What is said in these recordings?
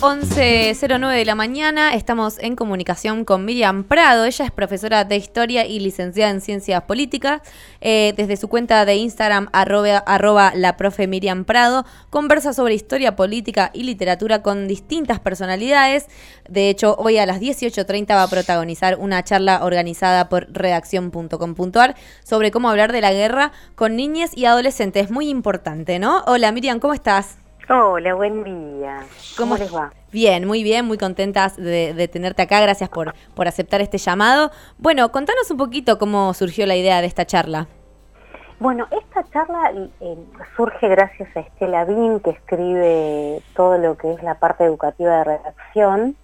11.09 de la mañana, estamos en comunicación con Miriam Prado. Ella es profesora de Historia y licenciada en Ciencias Políticas. Eh, desde su cuenta de Instagram, arroba, la profe Miriam Prado, conversa sobre historia política y literatura con distintas personalidades. De hecho, hoy a las 18.30 va a protagonizar una charla organizada por redacción.com.ar sobre cómo hablar de la guerra con niñas y adolescentes. Muy importante, ¿no? Hola Miriam, ¿cómo estás? Hola, buen día. ¿Cómo, les va? Bien, muy bien, muy contentas de, tenerte acá. Gracias por, por aceptar este llamado. Bueno, contanos un poquito cómo surgió la idea de esta charla. Bueno, esta charla eh, surge gracias a Estela Bin, que escribe todo lo que es la parte educativa de redacción,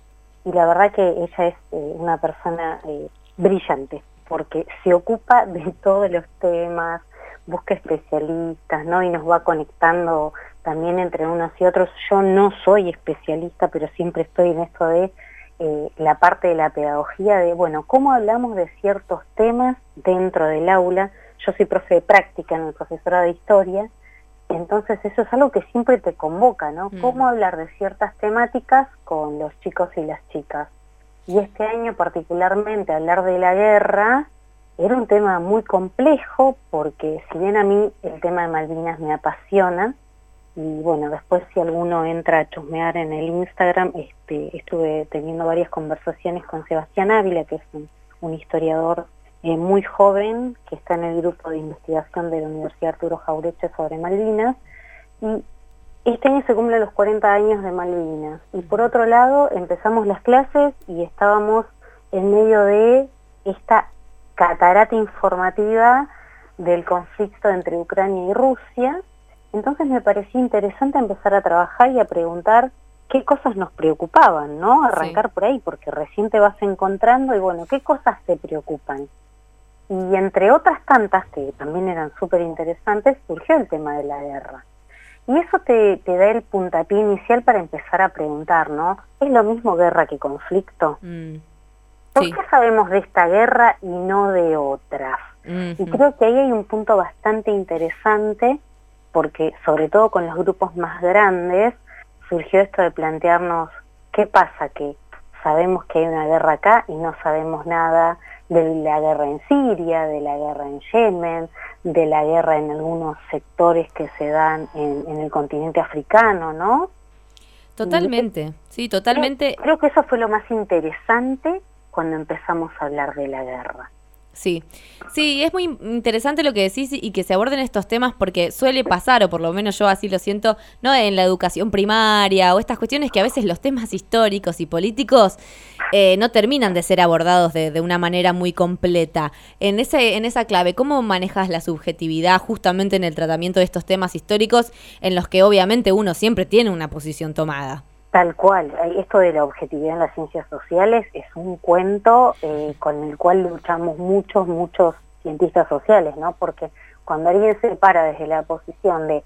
y la verdad que ella es eh, una persona eh, brillante, porque se ocupa de todos los temas, busca especialistas, ¿no? Y nos va conectando también entre unos y otros. Yo no soy especialista, pero siempre estoy en esto de eh, la parte de la pedagogía, de, bueno, cómo hablamos de ciertos temas dentro del aula. Yo soy profe de práctica en el profesorado de historia, entonces eso es algo que siempre te convoca, ¿no? Mm. Cómo hablar de ciertas temáticas con los chicos y las chicas. Y este año particularmente hablar de la guerra era un tema muy complejo porque si bien a mí el tema de Malvinas me apasiona, y bueno, después si alguno entra a chusmear en el Instagram, este, estuve teniendo varias conversaciones con Sebastián Ávila, que es un, historiador eh, muy joven, que está en el grupo de investigación de la Universidad Arturo Jaureche sobre Malvinas, y este año se cumplen los 40 años de Malvinas. Y por otro lado, empezamos las clases y estábamos en medio de esta catarata informativa del conflicto entre Ucrania y Rusia, entonces me parecía interesante empezar a trabajar y a preguntar qué cosas nos preocupaban, ¿no? Arrancar por ahí, porque recién te vas encontrando y bueno, ¿qué cosas te preocupan? Y entre otras tantas, que también eran súper interesantes, surgió el tema de la guerra. Y eso te, da el puntapié inicial para empezar a preguntar, ¿no? ¿Es lo mismo guerra que conflicto? Mm. ¿Por qué sabemos de esta guerra y no de otras? Y creo que ahí hay un punto bastante interesante porque sobre todo con los grupos más grandes surgió esto de plantearnos qué pasa que sabemos que hay una guerra acá y no sabemos nada de la guerra en Siria, de la guerra en Yemen, de la guerra en algunos sectores que se dan en, el continente africano, ¿no? Totalmente, sí, totalmente. creo que eso fue lo más interesante cuando empezamos a hablar de la guerra. Sí, sí, es muy interesante lo que decís y que se aborden estos temas porque suele pasar, o por lo menos yo así lo siento, no en la educación primaria o estas cuestiones que a veces los temas históricos y políticos eh, no terminan de ser abordados de, una manera muy completa. En, ese, en esa clave, ¿cómo manejas la subjetividad justamente en el tratamiento de estos temas históricos en los que obviamente uno siempre tiene una posición tomada? Tal cual, esto de la objetividad en las ciencias sociales es un cuento eh, con el cual luchamos muchos, muchos cientistas sociales, ¿no? Porque cuando alguien se para desde la posición de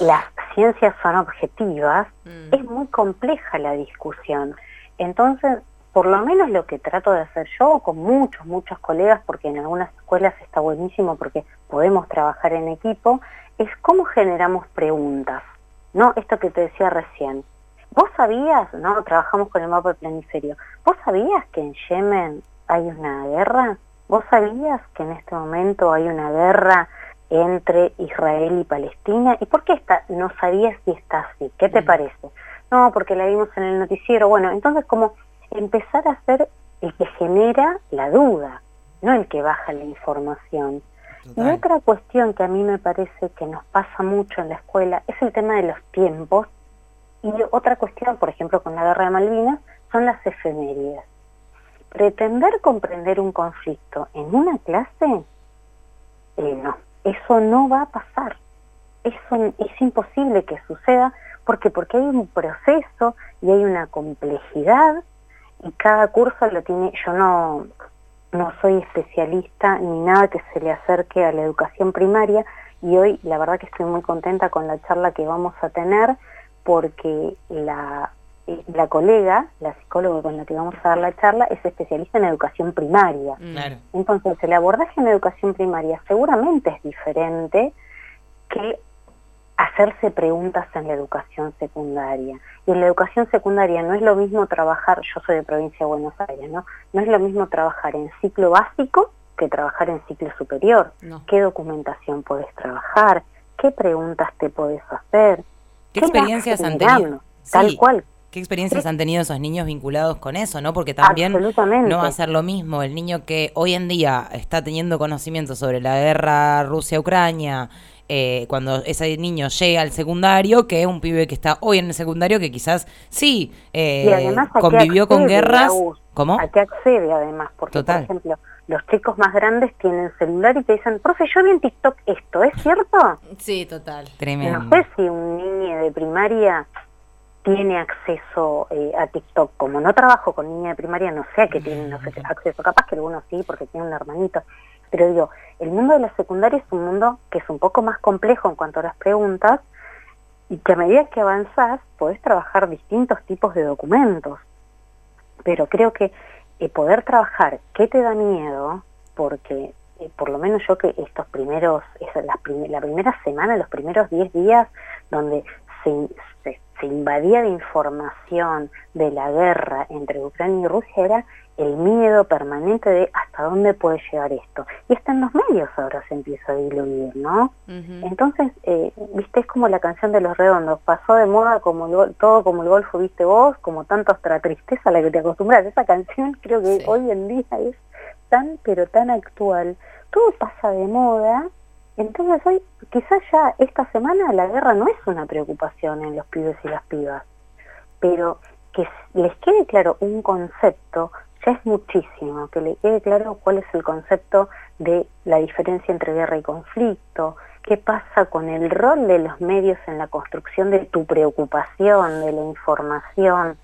las ciencias son objetivas, mm. es muy compleja la discusión. Entonces, por lo menos lo que trato de hacer yo con muchos, muchos colegas, porque en algunas escuelas está buenísimo porque podemos trabajar en equipo, es cómo generamos preguntas, ¿no? Esto que te decía recién ¿Vos sabías, no, trabajamos con el mapa del planiferio, ¿vos sabías que en Yemen hay una guerra? ¿Vos sabías que en este momento hay una guerra entre Israel y Palestina? ¿Y por qué está, no sabías si está así? ¿Qué te mm. parece? No, porque la vimos en el noticiero. Bueno, entonces como empezar a ser el que genera la duda, no el que baja la información. Y otra cuestión que a mí me parece que nos pasa mucho en la escuela es el tema de los tiempos y otra cuestión, por ejemplo, con la guerra de Malvinas, son las efemérides. Pretender comprender un conflicto en una clase, eh, no, eso no va a pasar. Eso es imposible que suceda porque porque hay un proceso y hay una complejidad y cada curso lo tiene. Yo no no soy especialista ni nada que se le acerque a la educación primaria y hoy la verdad que estoy muy contenta con la charla que vamos a tener porque la, la colega, la psicóloga con la que vamos a dar la charla, es especialista en educación primaria. Mm. Entonces, el abordaje en educación primaria seguramente es diferente que hacerse preguntas en la educación secundaria. Y en la educación secundaria no es lo mismo trabajar, yo soy de provincia de Buenos Aires, ¿no? No es lo mismo trabajar en ciclo básico que trabajar en ciclo superior. ¿Qué documentación podés trabajar? ¿Qué preguntas te podés hacer? ¿Qué, experiencias han tenido? Tal cual. ¿Qué experiencias han tenido esos niños vinculados con eso, no? Porque también no va a ser lo mismo el niño que hoy en día está teniendo conocimiento sobre la guerra Rusia-Ucrania, eh, cuando ese niño llega al secundario que un pibe que está hoy en el secundario que quizás sí eh, convivió con guerras. ¿Cómo? ¿A qué accede además? Porque, por ejemplo, los chicos más grandes tienen celular y te dicen, profe, yo vi en TikTok esto, ¿es cierto? Sí, total. Tremendo. No sé si un niño de primaria tiene acceso eh, a TikTok. Como no trabajo con niña de primaria, no sé a qué tienen acceso. Capaz que algunos sí, porque tiene un hermanito. Pero digo, el mundo de la secundaria es un mundo que es un poco más complejo en cuanto a las preguntas y que a medida que avanzás podés trabajar distintos tipos de documentos. Pero creo que eh, poder trabajar qué te da miedo, porque eh, por lo menos yo que estos primeros, la, la primera semana, los primeros 10 días, donde se, se, se invadía de información de la guerra entre Ucrania y Rusia, era el miedo permanente de hasta dónde puede llegar esto. Y hasta en los medios ahora se empieza a diluir, ¿no? Entonces, eh, viste, es como la canción de los redondos, pasó de moda como todo como el golfo viste vos, como tanto otra tristeza a la que te acostumbras. Esa canción creo que hoy en día es tan, pero tan actual. Todo pasa de moda, entonces hoy, quizás ya esta semana la guerra no es una preocupación en los pibes y las pibas, pero que les quede claro un concepto es muchísimo, que le quede claro cuál es el concepto de la diferencia entre guerra y conflicto, qué pasa con el rol de los medios en la construcción de tu preocupación, de la información.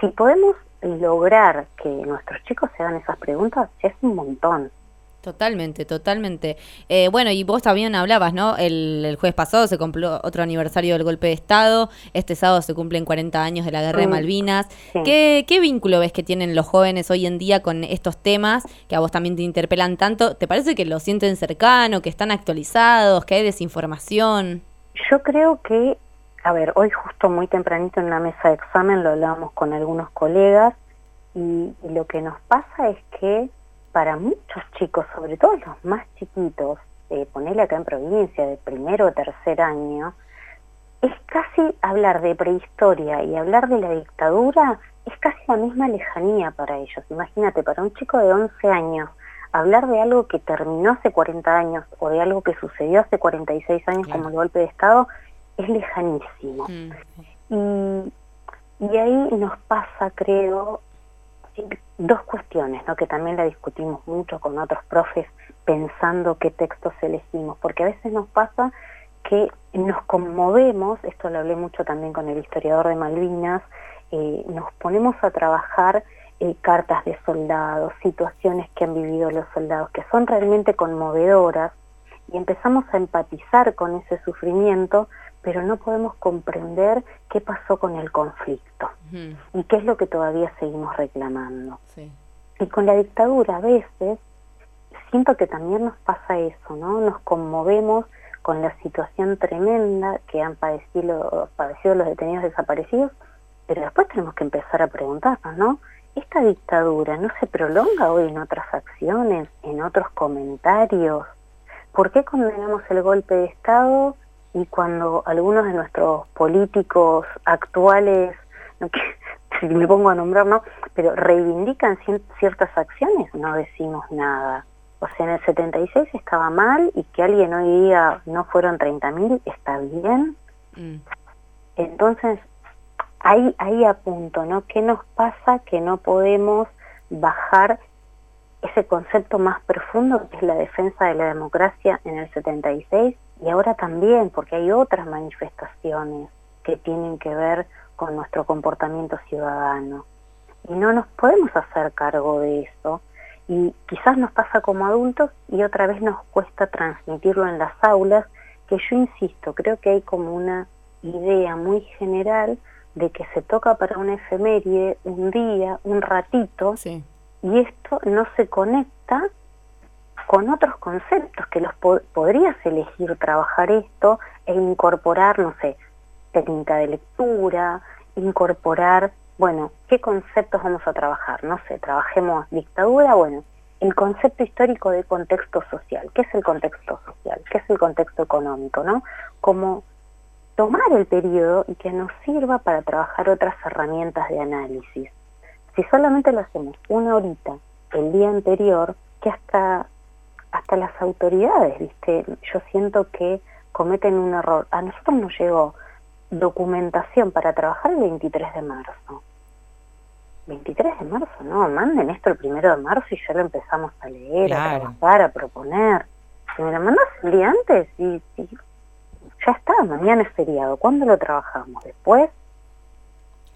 Si podemos lograr que nuestros chicos se hagan esas preguntas, es un montón. Totalmente, totalmente. Eh, bueno, y vos también hablabas, ¿no? El, jueves pasado se cumplió otro aniversario del golpe de Estado, este sábado se cumplen 40 años de la guerra de Malvinas. ¿Qué, ¿Qué, vínculo ves que tienen los jóvenes hoy en día con estos temas que a vos también te interpelan tanto? ¿Te parece que lo sienten cercano, que están actualizados, que hay desinformación? Yo creo que, a ver, hoy justo muy tempranito en una mesa de examen lo hablábamos con algunos colegas y lo que nos pasa es que para muchos chicos, sobre todo los más chiquitos, eh, ponerle acá en provincia, de primero o tercer año, es casi hablar de prehistoria y hablar de la dictadura, es casi la misma lejanía para ellos. Imagínate, para un chico de 11 años, hablar de algo que terminó hace 40 años o de algo que sucedió hace 46 años como el golpe de Estado, es lejanísimo. Mm. Y, y ahí nos pasa, creo, dos cuestiones, ¿no? que también la discutimos mucho con otros profes pensando qué textos elegimos, porque a veces nos pasa que nos conmovemos, esto lo hablé mucho también con el historiador de Malvinas, eh, nos ponemos a trabajar eh, cartas de soldados, situaciones que han vivido los soldados, que son realmente conmovedoras, y empezamos a empatizar con ese sufrimiento, pero no podemos comprender qué pasó con el conflicto y qué es lo que todavía seguimos reclamando. Y con la dictadura a veces siento que también nos pasa eso, ¿no? Nos conmovemos con la situación tremenda que han padecido, padecido los detenidos desaparecidos, pero después tenemos que empezar a preguntarnos, ¿no? ¿Esta dictadura no se prolonga hoy en otras acciones, en otros comentarios? ¿Por qué condenamos el golpe de Estado y cuando algunos de nuestros políticos actuales, si me pongo a nombrar, no, pero reivindican ciertas acciones, no decimos nada. O sea, en el 76 estaba mal y que alguien hoy día no fueron 30.000, está bien. Mm. Entonces, ahí, ahí apunto, ¿no? ¿Qué nos pasa que no podemos bajar ese concepto más profundo que es la defensa de la democracia en el 76 y ahora también, porque hay otras manifestaciones que tienen que ver con nuestro comportamiento ciudadano. Y no nos podemos hacer cargo de eso. Y quizás nos pasa como adultos y otra vez nos cuesta transmitirlo en las aulas, que yo insisto, creo que hay como una idea muy general de que se toca para una efeméride un día, un ratito, y esto no se conecta con otros conceptos que los podrías elegir trabajar esto e incorporar, no sé, técnica de lectura, incorporar, bueno, ¿qué conceptos vamos a trabajar? No sé, trabajemos dictadura, bueno, el concepto histórico de contexto social. ¿Qué es el contexto social? ¿Qué es el contexto económico? ¿no? Como tomar el periodo y que nos sirva para trabajar otras herramientas de análisis. Si solamente lo hacemos una horita el día anterior, que hasta, hasta las autoridades, ¿viste? Yo siento que cometen un error. A nosotros nos llegó documentación para trabajar el 23 de marzo. 23 de marzo, no, manden esto el primero de marzo y ya lo empezamos a leer, a trabajar, a proponer. Si me lo mandas el día antes y, ya está, mañana es feriado, ¿cuándo lo trabajamos? ¿Después?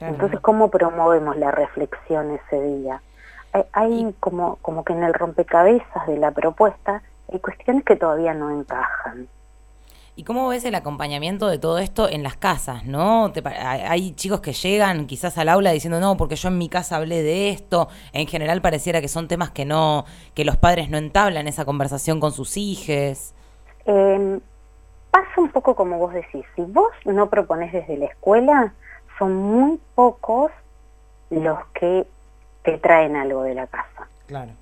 Entonces, ¿cómo promovemos la reflexión ese día? Hay, hay como, como que en el rompecabezas de la propuesta hay cuestiones que todavía no encajan. ¿Y cómo ves el acompañamiento de todo esto en las casas, no? hay chicos que llegan quizás al aula diciendo, no, porque yo en mi casa hablé de esto. En general pareciera que son temas que no, que los padres no entablan esa conversación con sus hijos. Em, pasa un poco como vos decís, si vos no propones desde la escuela, son muy pocos los que te traen algo de la casa. Claro.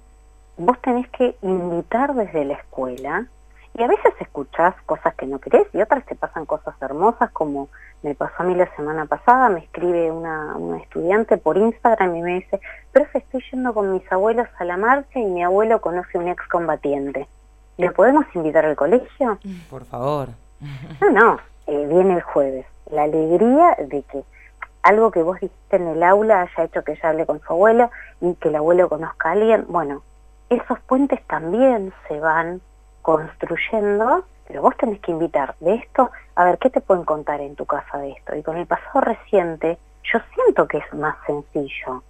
Vos tenés que invitar desde la escuela y a veces escuchás cosas que no crees y otras te pasan cosas hermosas como me pasó a mí la semana pasada, me escribe una, una estudiante por Instagram y me dice, profe, estoy yendo con mis abuelos a la marcha y mi abuelo conoce un excombatiente. ¿Le podemos invitar al colegio? Por favor. No, no, eh, viene el jueves. La alegría de que algo que vos dijiste en el aula haya hecho que ella hable con su abuelo y que el abuelo conozca a alguien, bueno, esos puentes también se van construyendo, pero vos tenés que invitar de esto, a ver, ¿qué te pueden contar en tu casa de esto? Y con el pasado reciente, yo siento que es más sencillo.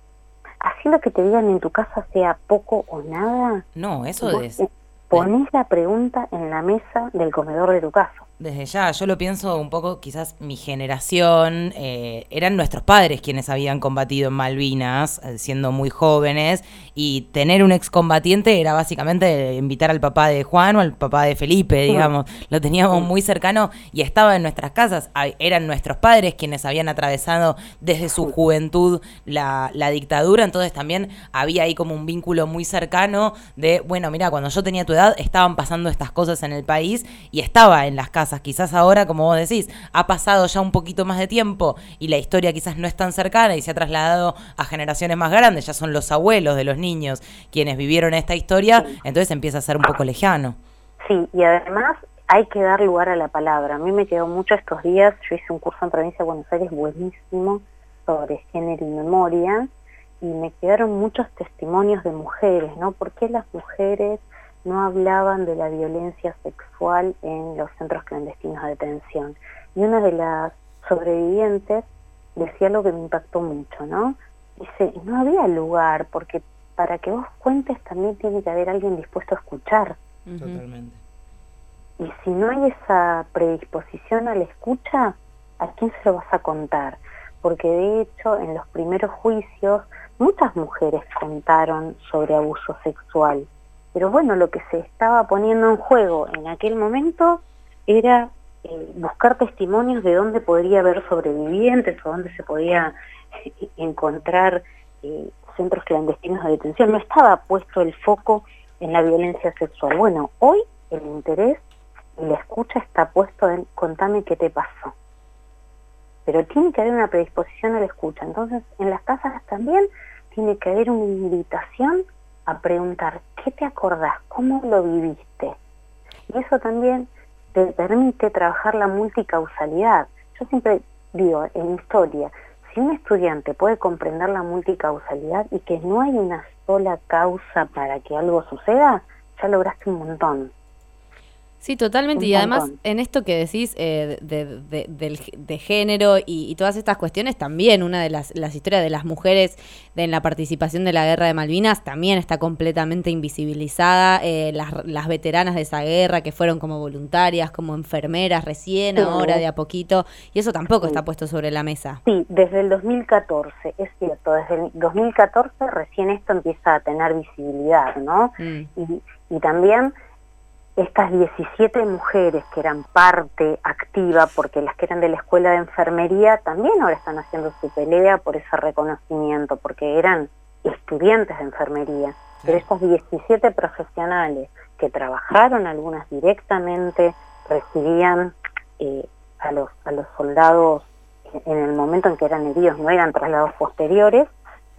Así lo que te digan en tu casa sea poco o nada. No, eso es. Ponés la pregunta en la mesa del comedor de tu casa desde ya, yo lo pienso un poco, quizás mi generación, eh, eran nuestros padres quienes habían combatido en Malvinas, eh, siendo muy jóvenes, y tener un excombatiente era básicamente invitar al papá de Juan o al papá de Felipe, digamos, lo teníamos muy cercano y estaba en nuestras casas, eran nuestros padres quienes habían atravesado desde su juventud la, la dictadura, entonces también había ahí como un vínculo muy cercano de, bueno, mira, cuando yo tenía tu edad estaban pasando estas cosas en el país y estaba en las casas Quizás ahora, como vos decís, ha pasado ya un poquito más de tiempo y la historia quizás no es tan cercana y se ha trasladado a generaciones más grandes, ya son los abuelos de los niños quienes vivieron esta historia, entonces empieza a ser un poco lejano. Sí, y además hay que dar lugar a la palabra. A mí me quedó mucho estos días, yo hice un curso en Provincia de Buenos Aires buenísimo sobre género y memoria y me quedaron muchos testimonios de mujeres, ¿no? ¿Por qué las mujeres no hablaban de la violencia sexual en los centros clandestinos de detención. Y una de las sobrevivientes decía lo que me impactó mucho, ¿no? Dice, no había lugar, porque para que vos cuentes también tiene que haber alguien dispuesto a escuchar. Totalmente. Y si no hay esa predisposición a la escucha, ¿a quién se lo vas a contar? Porque de hecho, en los primeros juicios, muchas mujeres contaron sobre abuso sexual pero bueno, lo que se estaba poniendo en juego en aquel momento era eh, buscar testimonios de dónde podría haber sobrevivientes o dónde se podía eh, encontrar eh, centros clandestinos de detención. No estaba puesto el foco en la violencia sexual. Bueno, hoy el interés y la escucha está puesto en contame qué te pasó. Pero tiene que haber una predisposición a la escucha. Entonces, en las casas también tiene que haber una invitación a preguntar, ¿qué te acordás? ¿Cómo lo viviste? Y eso también te permite trabajar la multicausalidad. Yo siempre digo, en historia, si un estudiante puede comprender la multicausalidad y que no hay una sola causa para que algo suceda, ya lograste un montón. Sí, totalmente. y además, en esto que decís eh, de, género y, todas estas cuestiones, también una de las, las historias de las mujeres en la participación de la guerra de Malvinas también está completamente invisibilizada. Eh, las, veteranas de esa guerra que fueron como voluntarias, como enfermeras recién, ahora de a poquito, y eso tampoco está puesto sobre la mesa. Sí, desde el 2014, es cierto, desde el 2014 recién esto empieza a tener visibilidad, ¿no? Mm. Y, y también estas 17 mujeres que eran parte activa, porque las que eran de la escuela de enfermería también ahora están haciendo su pelea por ese reconocimiento, porque eran estudiantes de enfermería. Pero estas 17 profesionales que trabajaron, algunas directamente, recibían eh, a, los, a los soldados en el momento en que eran heridos, no eran traslados posteriores,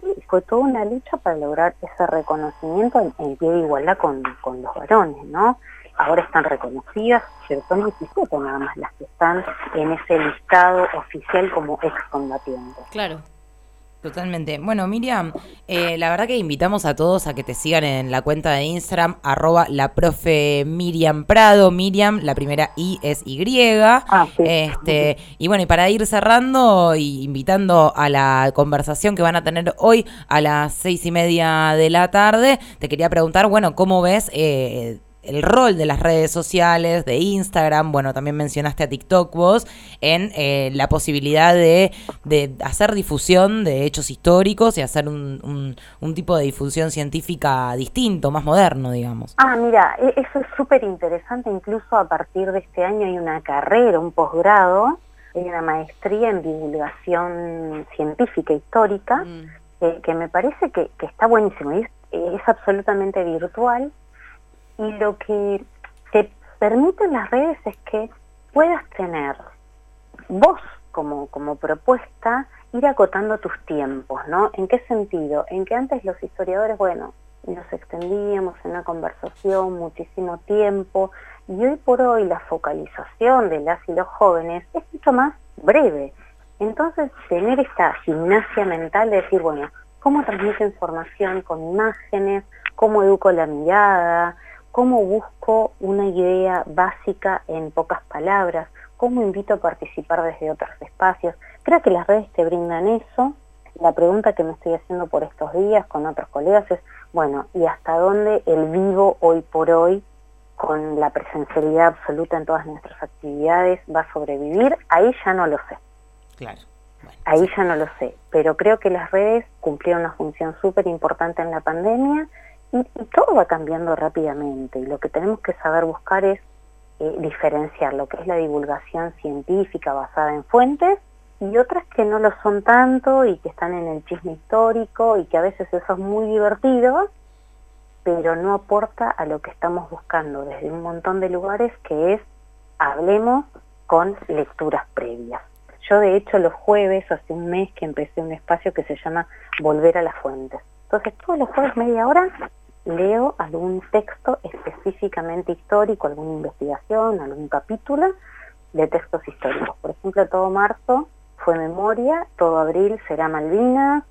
y fue toda una lucha para lograr ese reconocimiento en, pie de igualdad con, con los varones, ¿no? Ahora están reconocidas, pero son 17 nada más las que están en ese listado oficial como excombatientes. Claro. Totalmente. Bueno, Miriam, eh, la verdad que invitamos a todos a que te sigan en la cuenta de Instagram, arroba la profe Miriam Prado. Miriam, la primera I es Y. Ah, este, y bueno, y para ir cerrando y invitando a la conversación que van a tener hoy a las seis y media de la tarde, te quería preguntar, bueno, ¿cómo ves? Eh, el rol de las redes sociales, de Instagram, bueno, también mencionaste a TikTok vos, en eh, la posibilidad de, de, hacer difusión de hechos históricos y hacer un, un, tipo de difusión científica distinto, más moderno, digamos. Ah, mira, e, eso es súper interesante, incluso a partir de este año hay una carrera, un posgrado, hay una maestría en divulgación científica histórica, mm. que me parece que, que está buenísimo es, es absolutamente virtual y lo que te permiten las redes es que puedas tener vos como, como propuesta ir acotando tus tiempos, ¿no? ¿En qué sentido? En que antes los historiadores, bueno, nos extendíamos en una conversación muchísimo tiempo y hoy por hoy la focalización de las y los jóvenes es mucho más breve. Entonces, tener esta gimnasia mental de decir, bueno, ¿cómo transmito información con imágenes? ¿Cómo educo la mirada? Cómo busco una idea básica en pocas palabras, cómo invito a participar desde otros espacios. Creo que las redes te brindan eso. La pregunta que me estoy haciendo por estos días con otros colegas es, bueno, ¿y hasta dónde el vivo hoy por hoy, con la presencialidad absoluta en todas nuestras actividades, va a sobrevivir? Ahí ya no lo sé. Claro. Ahí ya no lo sé, pero creo que las redes cumplieron una función súper importante en la pandemia y, todo va cambiando rápidamente y lo que tenemos que saber buscar es eh, diferenciar lo que es la divulgación científica basada en fuentes y otras que no lo son tanto y que están en el chisme histórico y que a veces eso es muy divertido, pero no aporta a lo que estamos buscando desde un montón de lugares que es hablemos con lecturas previas. Yo de hecho los jueves, hace un mes que empecé un espacio que se llama Volver a las Fuentes. Entonces todos los jueves media hora leo algún texto específicamente histórico, alguna investigación, algún capítulo de textos históricos. Por ejemplo, todo marzo fue memoria, todo abril será Malvinas,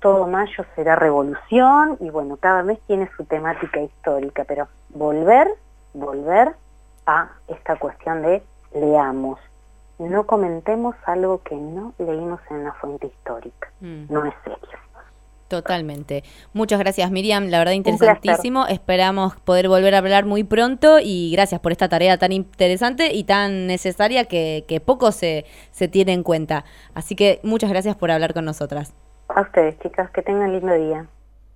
todo mayo será revolución y bueno, cada mes tiene su temática histórica, pero volver, volver a esta cuestión de leamos, no comentemos algo que no leímos en una fuente histórica, mm. no es serio. Totalmente. Muchas gracias, Miriam. La verdad, interesantísimo. Esperamos poder volver a hablar muy pronto y gracias por esta tarea tan interesante y tan necesaria que, que poco se, se tiene en cuenta. Así que muchas gracias por hablar con nosotras. A ustedes, chicas. Que tengan lindo día.